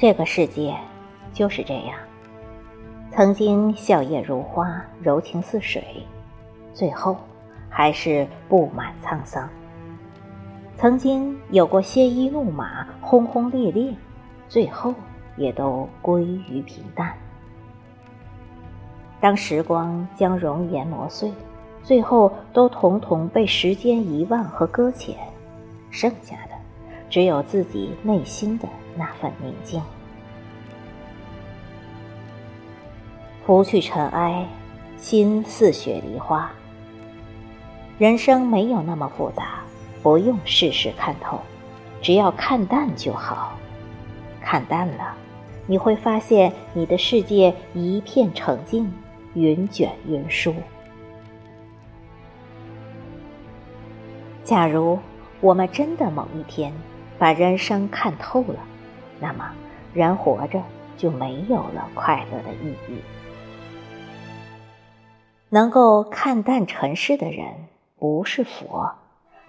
这个世界就是这样，曾经笑靥如花，柔情似水，最后还是布满沧桑；曾经有过鲜衣怒马，轰轰烈烈，最后也都归于平淡。当时光将容颜磨碎，最后都统统被时间遗忘和搁浅，剩下的只有自己内心的那份宁静。拂去尘埃，心似雪梨花。人生没有那么复杂，不用事事看透，只要看淡就好。看淡了，你会发现你的世界一片澄净。云卷云舒。假如我们真的某一天把人生看透了，那么人活着就没有了快乐的意义。能够看淡尘世的人，不是佛，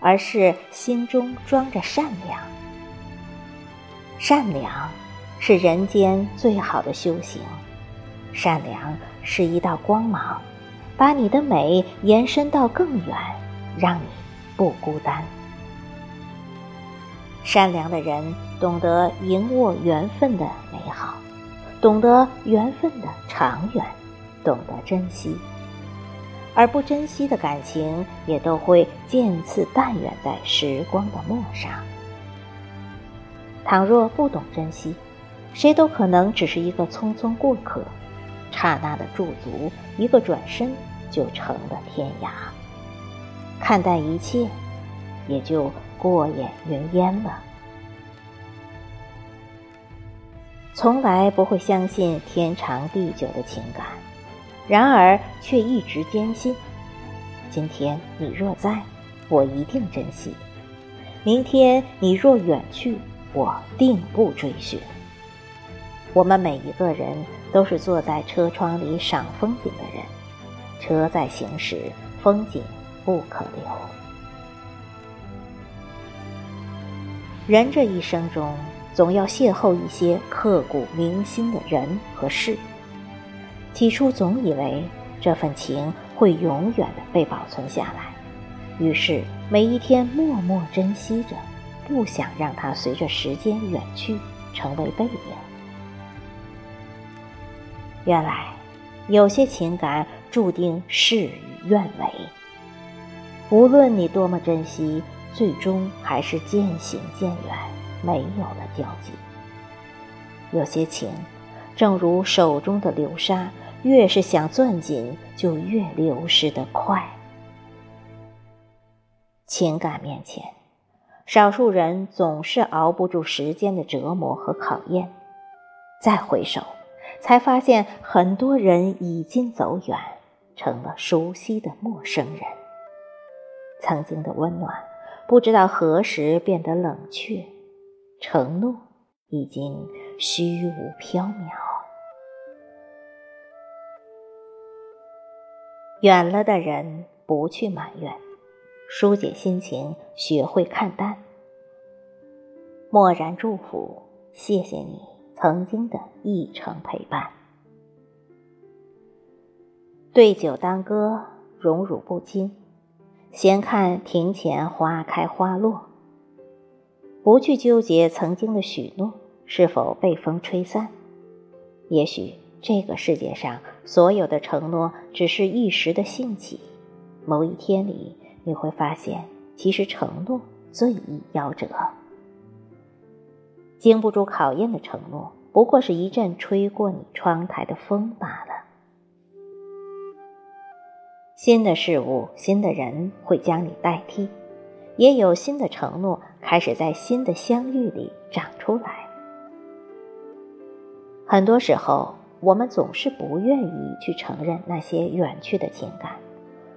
而是心中装着善良。善良是人间最好的修行。善良是一道光芒，把你的美延伸到更远，让你不孤单。善良的人懂得赢握缘分的美好，懂得缘分的长远，懂得珍惜。而不珍惜的感情，也都会渐次淡远在时光的陌上。倘若不懂珍惜，谁都可能只是一个匆匆过客。刹那的驻足，一个转身就成了天涯。看淡一切，也就过眼云烟了。从来不会相信天长地久的情感，然而却一直坚信：今天你若在，我一定珍惜；明天你若远去，我定不追寻。我们每一个人都是坐在车窗里赏风景的人，车在行驶，风景不可留。人这一生中，总要邂逅一些刻骨铭心的人和事。起初总以为这份情会永远的被保存下来，于是每一天默默珍惜着，不想让它随着时间远去，成为背影。原来，有些情感注定事与愿违。无论你多么珍惜，最终还是渐行渐远，没有了交集。有些情，正如手中的流沙，越是想攥紧，就越流失得快。情感面前，少数人总是熬不住时间的折磨和考验。再回首。才发现，很多人已经走远，成了熟悉的陌生人。曾经的温暖，不知道何时变得冷却；承诺已经虚无缥缈。远了的人，不去埋怨，疏解心情，学会看淡。默然祝福，谢谢你。曾经的一程陪伴，对酒当歌，荣辱不惊。闲看庭前花开花落，不去纠结曾经的许诺是否被风吹散。也许这个世界上所有的承诺只是一时的兴起，某一天里你会发现，其实承诺最易夭折。经不住考验的承诺，不过是一阵吹过你窗台的风罢了。新的事物、新的人会将你代替，也有新的承诺开始在新的相遇里长出来。很多时候，我们总是不愿意去承认那些远去的情感，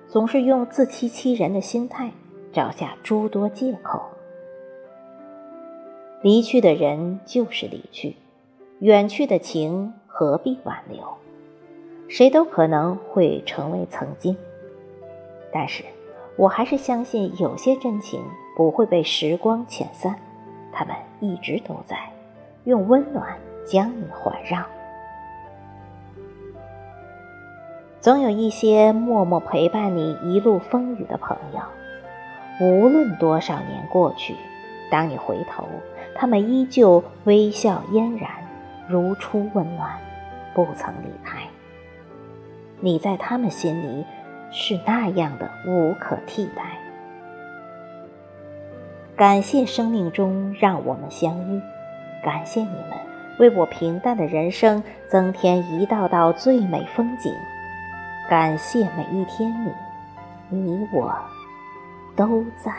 总是用自欺欺人的心态找下诸多借口。离去的人就是离去，远去的情何必挽留？谁都可能会成为曾经，但是我还是相信有些真情不会被时光遣散，他们一直都在，用温暖将你环绕。总有一些默默陪伴你一路风雨的朋友，无论多少年过去，当你回头，他们依旧微笑嫣然，如初温暖，不曾离开。你在他们心里是那样的无可替代。感谢生命中让我们相遇，感谢你们为我平淡的人生增添一道道最美风景。感谢每一天，你，你我都在。